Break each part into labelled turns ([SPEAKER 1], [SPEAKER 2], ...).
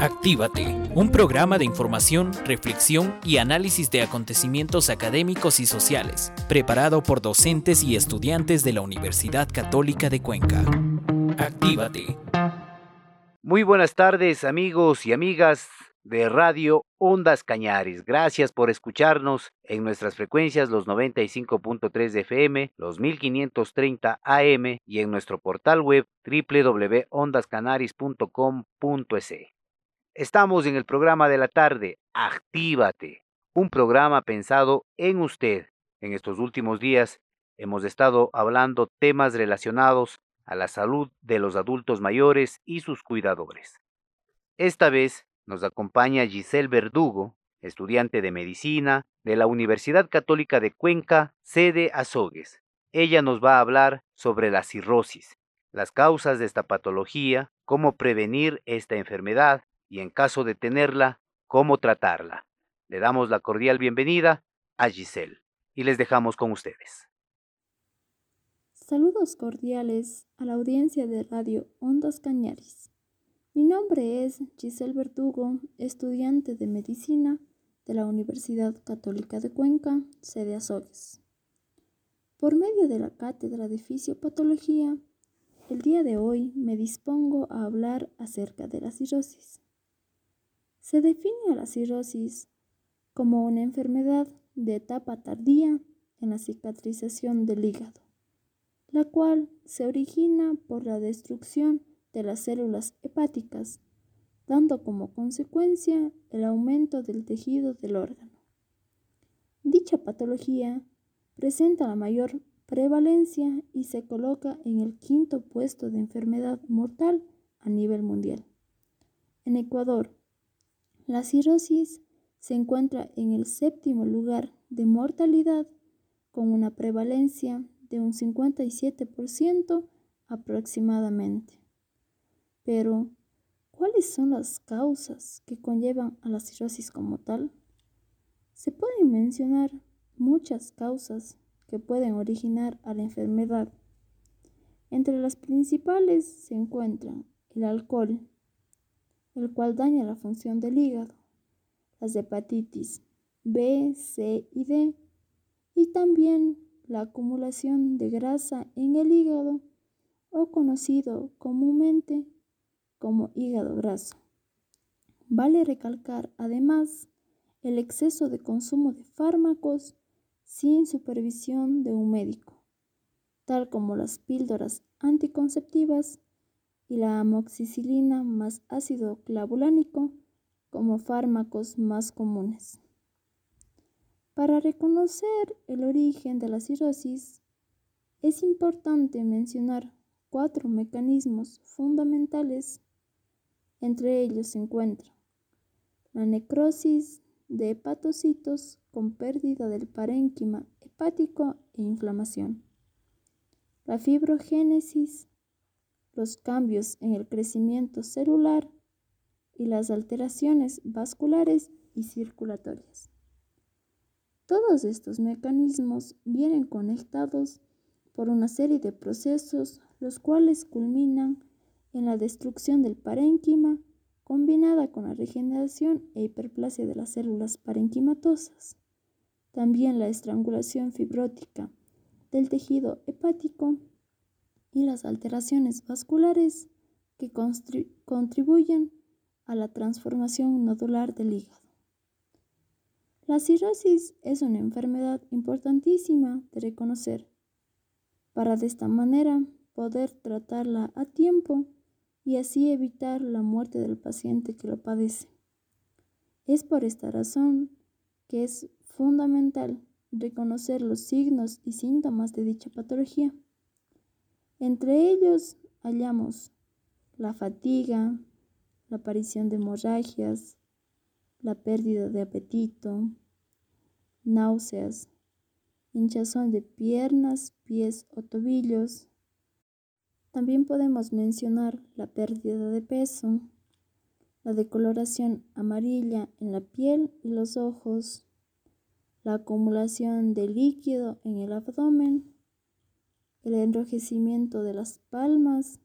[SPEAKER 1] Actívate, un programa de información, reflexión y análisis de acontecimientos académicos y sociales, preparado por docentes y estudiantes de la Universidad Católica de Cuenca. Actívate.
[SPEAKER 2] Muy buenas tardes amigos y amigas de Radio Ondas Cañares. Gracias por escucharnos en nuestras frecuencias los 95.3 de FM, los 1530 AM y en nuestro portal web www.ondascanaris.com.es. Estamos en el programa de la tarde, Actívate, un programa pensado en usted. En estos últimos días hemos estado hablando temas relacionados a la salud de los adultos mayores y sus cuidadores. Esta vez nos acompaña Giselle Verdugo, estudiante de medicina de la Universidad Católica de Cuenca, sede Azogues. Ella nos va a hablar sobre la cirrosis, las causas de esta patología, cómo prevenir esta enfermedad y en caso de tenerla, cómo tratarla. Le damos la cordial bienvenida a Giselle y les dejamos con ustedes.
[SPEAKER 3] Saludos cordiales a la audiencia de Radio Ondas Cañaris. Mi nombre es Giselle Verdugo, estudiante de medicina de la Universidad Católica de Cuenca, sede Azogues. Por medio de la cátedra de fisiopatología, el día de hoy me dispongo a hablar acerca de la cirrosis. Se define a la cirrosis como una enfermedad de etapa tardía en la cicatrización del hígado, la cual se origina por la destrucción de las células hepáticas, dando como consecuencia el aumento del tejido del órgano. Dicha patología presenta la mayor prevalencia y se coloca en el quinto puesto de enfermedad mortal a nivel mundial. En Ecuador, la cirrosis se encuentra en el séptimo lugar de mortalidad con una prevalencia de un 57% aproximadamente. Pero, ¿cuáles son las causas que conllevan a la cirrosis como tal? Se pueden mencionar muchas causas que pueden originar a la enfermedad. Entre las principales se encuentran el alcohol, el cual daña la función del hígado, las hepatitis B, C y D, y también la acumulación de grasa en el hígado o conocido comúnmente como hígado graso. Vale recalcar además el exceso de consumo de fármacos sin supervisión de un médico, tal como las píldoras anticonceptivas y la amoxicilina más ácido clavulánico como fármacos más comunes. Para reconocer el origen de la cirrosis, es importante mencionar cuatro mecanismos fundamentales. Entre ellos se encuentra la necrosis de hepatocitos con pérdida del parénquima hepático e inflamación, la fibrogénesis los cambios en el crecimiento celular y las alteraciones vasculares y circulatorias. Todos estos mecanismos vienen conectados por una serie de procesos los cuales culminan en la destrucción del parénquima combinada con la regeneración e hiperplasia de las células parenquimatosas. También la estrangulación fibrótica del tejido hepático y las alteraciones vasculares que contribuyen a la transformación nodular del hígado. La cirrosis es una enfermedad importantísima de reconocer para de esta manera poder tratarla a tiempo y así evitar la muerte del paciente que lo padece. Es por esta razón que es fundamental reconocer los signos y síntomas de dicha patología. Entre ellos hallamos la fatiga, la aparición de hemorragias, la pérdida de apetito, náuseas, hinchazón de piernas, pies o tobillos. También podemos mencionar la pérdida de peso, la decoloración amarilla en la piel y los ojos, la acumulación de líquido en el abdomen, el enrojecimiento de las palmas,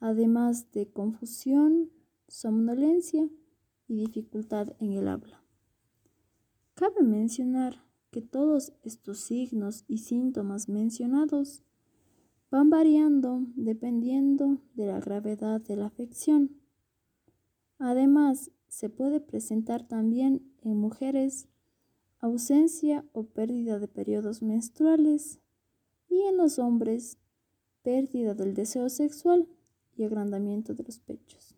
[SPEAKER 3] además de confusión somnolencia y dificultad en el habla. Cabe mencionar que todos estos signos y síntomas mencionados van variando dependiendo de la gravedad de la afección. Además, se puede presentar también en mujeres ausencia o pérdida de periodos menstruales y en los hombres pérdida del deseo sexual y agrandamiento de los pechos.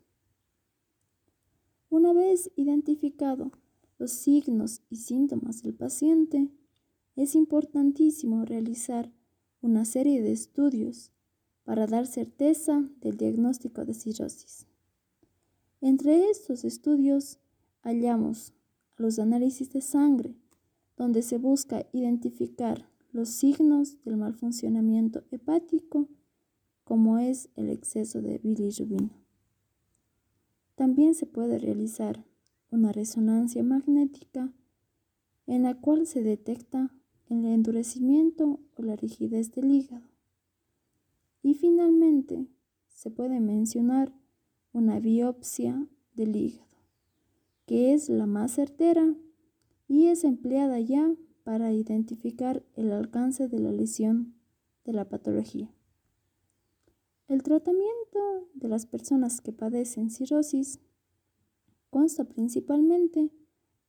[SPEAKER 3] Una vez identificado los signos y síntomas del paciente, es importantísimo realizar una serie de estudios para dar certeza del diagnóstico de cirrosis. Entre estos estudios hallamos los análisis de sangre, donde se busca identificar los signos del mal funcionamiento hepático, como es el exceso de bilirrubina. También se puede realizar una resonancia magnética en la cual se detecta el endurecimiento o la rigidez del hígado. Y finalmente se puede mencionar una biopsia del hígado, que es la más certera y es empleada ya para identificar el alcance de la lesión de la patología. El tratamiento de las personas que padecen cirrosis consta principalmente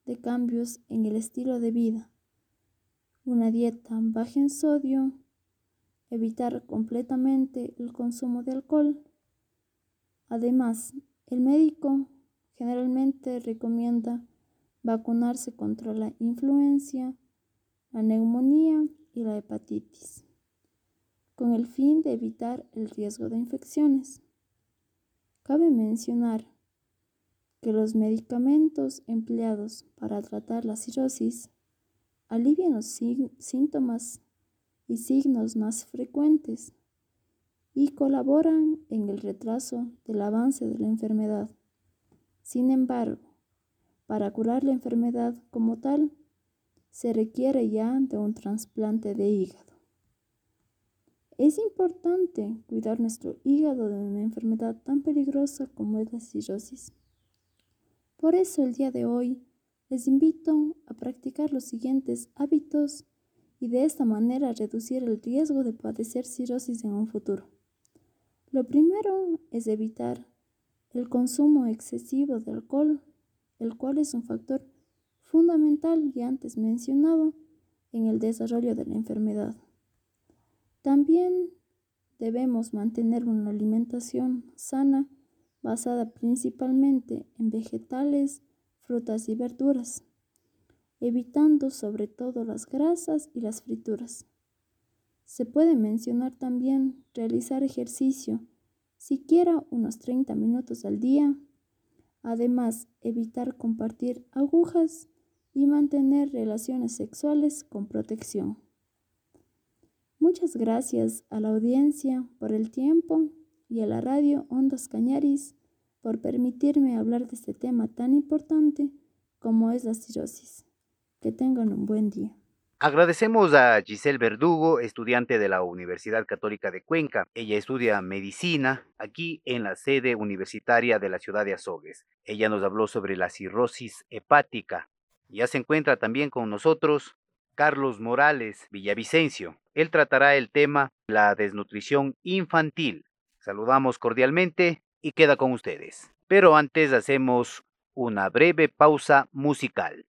[SPEAKER 3] de cambios en el estilo de vida, una dieta baja en sodio, evitar completamente el consumo de alcohol. Además, el médico generalmente recomienda vacunarse contra la influencia, la neumonía y la hepatitis, con el fin de evitar el riesgo de infecciones. Cabe mencionar que los medicamentos empleados para tratar la cirrosis alivian los síntomas y signos más frecuentes y colaboran en el retraso del avance de la enfermedad. Sin embargo, para curar la enfermedad como tal, se requiere ya de un trasplante de hígado. Es importante cuidar nuestro hígado de una enfermedad tan peligrosa como es la cirrosis. Por eso el día de hoy les invito a practicar los siguientes hábitos y de esta manera reducir el riesgo de padecer cirrosis en un futuro. Lo primero es evitar el consumo excesivo de alcohol, el cual es un factor fundamental y antes mencionado en el desarrollo de la enfermedad. También debemos mantener una alimentación sana basada principalmente en vegetales, frutas y verduras, evitando sobre todo las grasas y las frituras. Se puede mencionar también realizar ejercicio, siquiera unos 30 minutos al día, además evitar compartir agujas y mantener relaciones sexuales con protección. Muchas gracias a la audiencia por el tiempo y a la radio Ondas Cañaris por permitirme hablar de este tema tan importante como es la cirrosis. Que tengan un buen día.
[SPEAKER 2] Agradecemos a Giselle Verdugo, estudiante de la Universidad Católica de Cuenca. Ella estudia medicina aquí en la sede universitaria de la ciudad de Azogues. Ella nos habló sobre la cirrosis hepática. Ya se encuentra también con nosotros Carlos Morales Villavicencio. Él tratará el tema la desnutrición infantil. Saludamos cordialmente y queda con ustedes. Pero antes hacemos una breve pausa musical.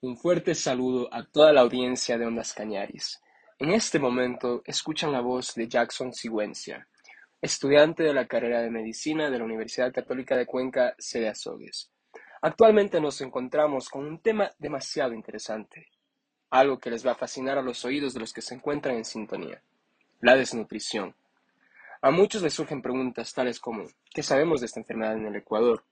[SPEAKER 4] Un fuerte saludo a toda la audiencia de Ondas Cañaris. En este momento escuchan la voz de Jackson Sigüencia, estudiante de la carrera de Medicina de la Universidad Católica de Cuenca, sede Azogues. Actualmente nos encontramos con un tema demasiado interesante, algo que les va a fascinar a los oídos de los que se encuentran en sintonía, la desnutrición. A muchos les surgen preguntas tales como, ¿qué sabemos de esta enfermedad en el Ecuador?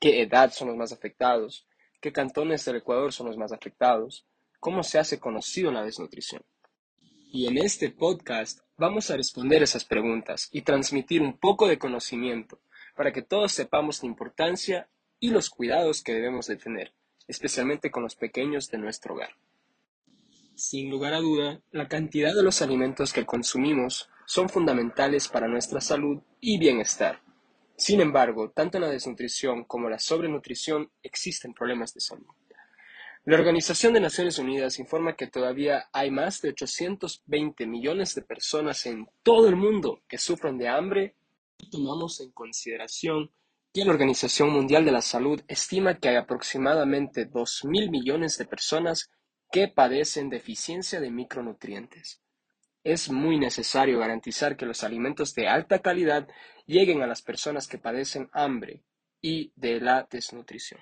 [SPEAKER 4] ¿Qué edad son los más afectados? ¿Qué cantones del Ecuador son los más afectados? ¿Cómo se hace conocido la desnutrición? Y en este podcast vamos a responder esas preguntas y transmitir un poco de conocimiento para que todos sepamos la importancia y los cuidados que debemos de tener, especialmente con los pequeños de nuestro hogar. Sin lugar a duda, la cantidad de los alimentos que consumimos son fundamentales para nuestra salud y bienestar. Sin embargo, tanto la desnutrición como la sobrenutrición existen problemas de salud. La Organización de Naciones Unidas informa que todavía hay más de 820 millones de personas en todo el mundo que sufren de hambre tomamos en consideración que la Organización Mundial de la Salud estima que hay aproximadamente 2.000 millones de personas que padecen deficiencia de micronutrientes. Es muy necesario garantizar que los alimentos de alta calidad lleguen a las personas que padecen hambre y de la desnutrición.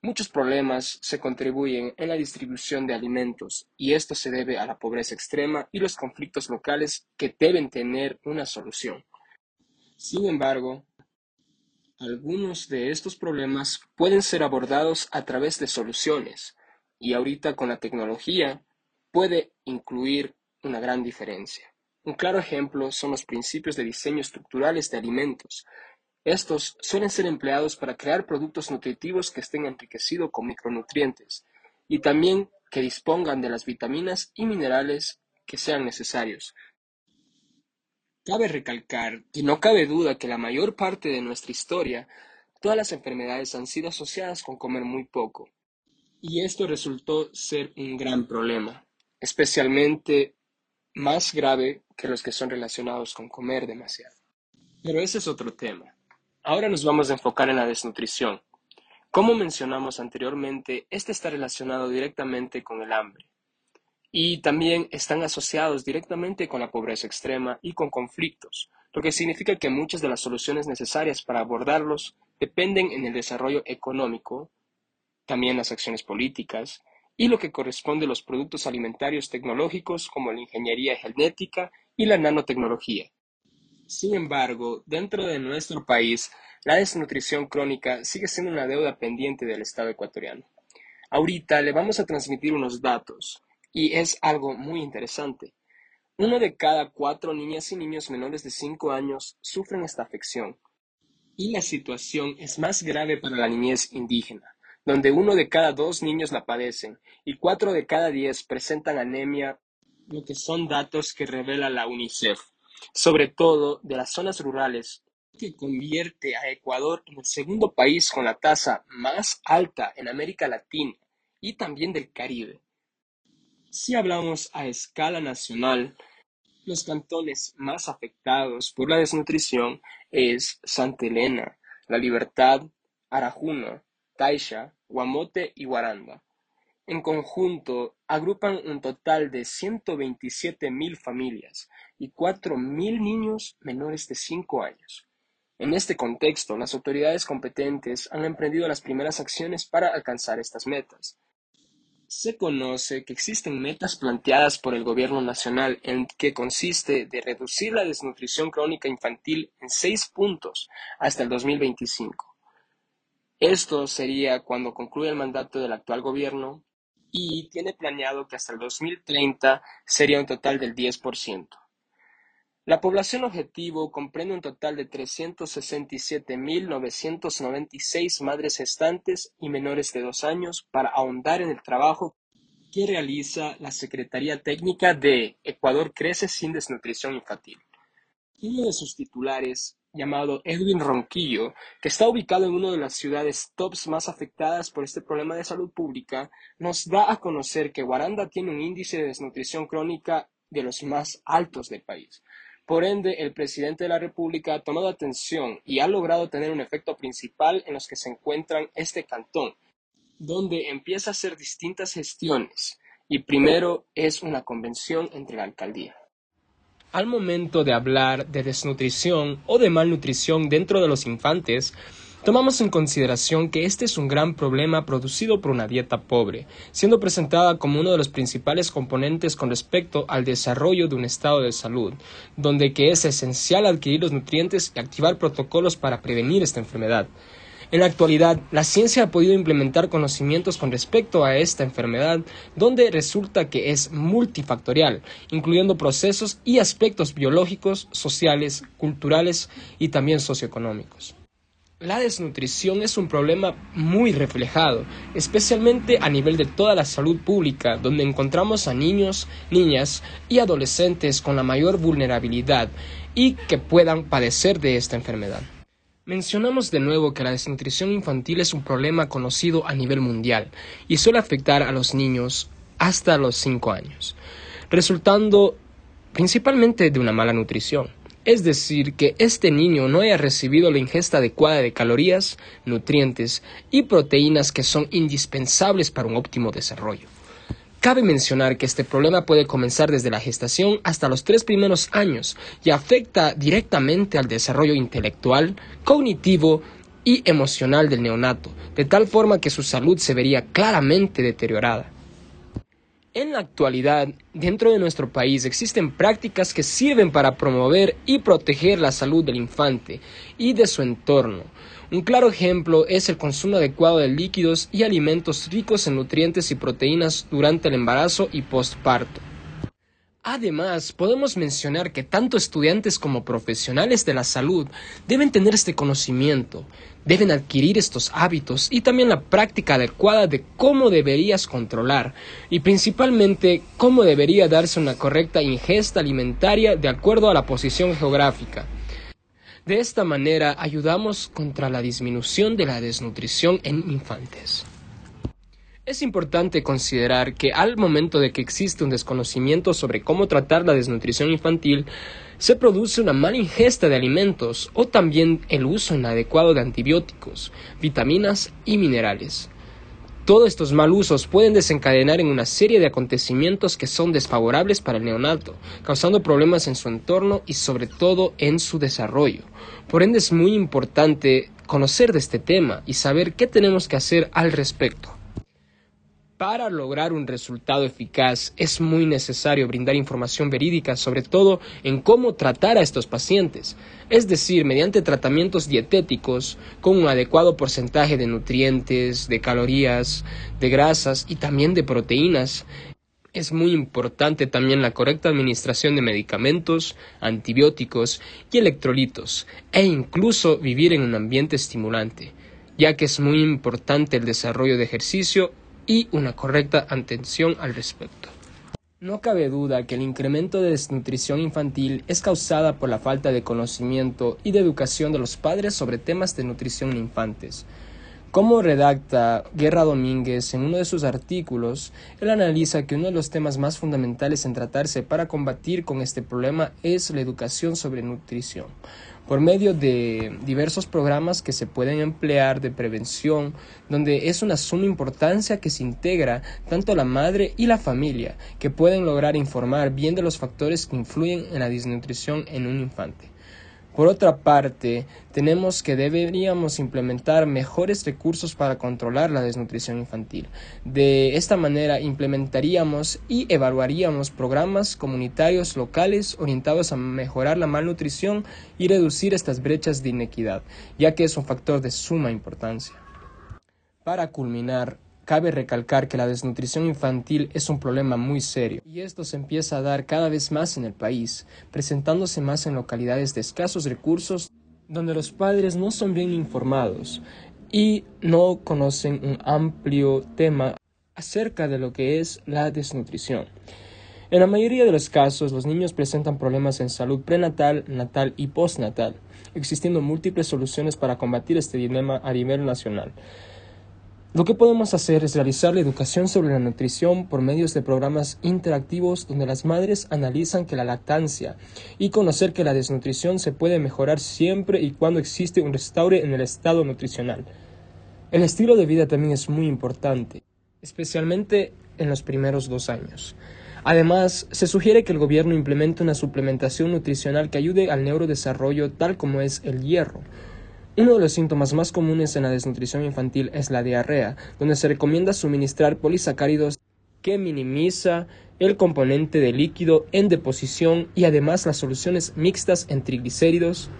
[SPEAKER 4] Muchos problemas se contribuyen en la distribución de alimentos y esto se debe a la pobreza extrema y los conflictos locales que deben tener una solución. Sin embargo, algunos de estos problemas pueden ser abordados a través de soluciones y ahorita con la tecnología puede incluir una gran diferencia. Un claro ejemplo son los principios de diseño estructurales de alimentos. Estos suelen ser empleados para crear productos nutritivos que estén enriquecidos con micronutrientes y también que dispongan de las vitaminas y minerales que sean necesarios. Cabe recalcar que no cabe duda que la mayor parte de nuestra historia, todas las enfermedades han sido asociadas con comer muy poco. Y esto resultó ser un gran problema, especialmente más grave que los que son relacionados con comer demasiado. Pero ese es otro tema. Ahora nos vamos a enfocar en la desnutrición. Como mencionamos anteriormente, este está relacionado directamente con el hambre y también están asociados directamente con la pobreza extrema y con conflictos, lo que significa que muchas de las soluciones necesarias para abordarlos dependen en el desarrollo económico, también las acciones políticas, y lo que corresponde a los productos alimentarios tecnológicos como la ingeniería genética y la nanotecnología. Sin embargo, dentro de nuestro país, la desnutrición crónica sigue siendo una deuda pendiente del Estado ecuatoriano. Ahorita le vamos a transmitir unos datos, y es algo muy interesante. Uno de cada cuatro niñas y niños menores de 5 años sufren esta afección, y la situación es más grave para la niñez indígena donde uno de cada dos niños la padecen y cuatro de cada diez presentan anemia, lo que son datos que revela la UNICEF, sobre todo de las zonas rurales, que convierte a Ecuador en el segundo país con la tasa más alta en América Latina y también del Caribe. Si hablamos a escala nacional, los cantones más afectados por la desnutrición es Santa Elena, La Libertad, Arajuna, Taisha, Guamote y Guaranda. En conjunto, agrupan un total de 127.000 familias y 4.000 niños menores de 5 años. En este contexto, las autoridades competentes han emprendido las primeras acciones para alcanzar estas metas. Se conoce que existen metas planteadas por el Gobierno Nacional en que consiste de reducir la desnutrición crónica infantil en seis puntos hasta el 2025. Esto sería cuando concluya el mandato del actual gobierno y tiene planeado que hasta el 2030 sería un total del 10%. La población objetivo comprende un total de 367.996 madres gestantes y menores de dos años para ahondar en el trabajo que realiza la Secretaría Técnica de Ecuador Crece sin Desnutrición Infantil. Uno de sus titulares llamado Edwin Ronquillo, que está ubicado en una de las ciudades tops más afectadas por este problema de salud pública, nos da a conocer que Guaranda tiene un índice de desnutrición crónica de los más altos del país. Por ende, el presidente de la República ha tomado atención y ha logrado tener un efecto principal en los que se encuentran este cantón. donde empieza a hacer distintas gestiones y primero es una convención entre la alcaldía. Al momento de hablar de desnutrición o de malnutrición dentro de los infantes, Tomamos en consideración que este es un gran problema producido por una dieta pobre, siendo presentada como uno de los principales componentes con respecto al desarrollo de un estado de salud, donde que es esencial adquirir los nutrientes y activar protocolos para prevenir esta enfermedad. En la actualidad, la ciencia ha podido implementar conocimientos con respecto a esta enfermedad, donde resulta que es multifactorial, incluyendo procesos y aspectos biológicos, sociales, culturales y también socioeconómicos. La desnutrición es un problema muy reflejado, especialmente a nivel de toda la salud pública, donde encontramos a niños, niñas y adolescentes con la mayor vulnerabilidad y que puedan padecer de esta enfermedad. Mencionamos de nuevo que la desnutrición infantil es un problema conocido a nivel mundial y suele afectar a los niños hasta los 5 años, resultando principalmente de una mala nutrición. Es decir, que este niño no haya recibido la ingesta adecuada de calorías, nutrientes y proteínas que son indispensables para un óptimo desarrollo. Cabe mencionar que este problema puede comenzar desde la gestación hasta los tres primeros años y afecta directamente al desarrollo intelectual, cognitivo y emocional del neonato, de tal forma que su salud se vería claramente deteriorada. En la actualidad, dentro de nuestro país existen prácticas que sirven para promover y proteger la salud del infante y de su entorno. Un claro ejemplo es el consumo adecuado de líquidos y alimentos ricos en nutrientes y proteínas durante el embarazo y postparto. Además, podemos mencionar que tanto estudiantes como profesionales de la salud deben tener este conocimiento, deben adquirir estos hábitos y también la práctica adecuada de cómo deberías controlar y principalmente cómo debería darse una correcta ingesta alimentaria de acuerdo a la posición geográfica. De esta manera ayudamos contra la disminución de la desnutrición en infantes. Es importante considerar que al momento de que existe un desconocimiento sobre cómo tratar la desnutrición infantil, se produce una mala ingesta de alimentos o también el uso inadecuado de antibióticos, vitaminas y minerales. Todos estos mal usos pueden desencadenar en una serie de acontecimientos que son desfavorables para el neonato, causando problemas en su entorno y sobre todo en su desarrollo. Por ende es muy importante conocer de este tema y saber qué tenemos que hacer al respecto. Para lograr un resultado eficaz es muy necesario brindar información verídica sobre todo en cómo tratar a estos pacientes, es decir, mediante tratamientos dietéticos con un adecuado porcentaje de nutrientes, de calorías, de grasas y también de proteínas. Es muy importante también la correcta administración de medicamentos, antibióticos y electrolitos, e incluso vivir en un ambiente estimulante, ya que es muy importante el desarrollo de ejercicio y una correcta atención al respecto. No cabe duda que el incremento de desnutrición infantil es causada por la falta de conocimiento y de educación de los padres sobre temas de nutrición en infantes. Como redacta Guerra Domínguez en uno de sus artículos, él analiza que uno de los temas más fundamentales en tratarse para combatir con este problema es la educación sobre nutrición por medio de diversos programas que se pueden emplear de prevención, donde es una suma importancia que se integra tanto la madre y la familia, que pueden lograr informar bien de los factores que influyen en la desnutrición en un infante. Por otra parte, tenemos que deberíamos implementar mejores recursos para controlar la desnutrición infantil. De esta manera implementaríamos y evaluaríamos programas comunitarios locales orientados a mejorar la malnutrición y reducir estas brechas de inequidad, ya que es un factor de suma importancia. Para culminar, Cabe recalcar que la desnutrición infantil es un problema muy serio y esto se empieza a dar cada vez más en el país, presentándose más en localidades de escasos recursos donde los padres no son bien informados y no conocen un amplio tema acerca de lo que es la desnutrición. En la mayoría de los casos, los niños presentan problemas en salud prenatal, natal y postnatal, existiendo múltiples soluciones para combatir este dilema a nivel nacional. Lo que podemos hacer es realizar la educación sobre la nutrición por medios de programas interactivos donde las madres analizan que la lactancia y conocer que la desnutrición se puede mejorar siempre y cuando existe un restaure en el estado nutricional. El estilo de vida también es muy importante, especialmente en los primeros dos años. Además, se sugiere que el gobierno implemente una suplementación nutricional que ayude al neurodesarrollo tal como es el hierro. Uno de los síntomas más comunes en la desnutrición infantil es la diarrea, donde se recomienda suministrar polisacáridos que minimiza el componente de líquido en deposición y además las soluciones mixtas en triglicéridos,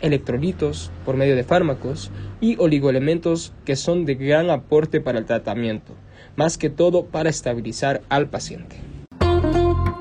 [SPEAKER 4] electrolitos por medio de fármacos y oligoelementos que son de gran aporte para el tratamiento, más que todo para estabilizar al paciente.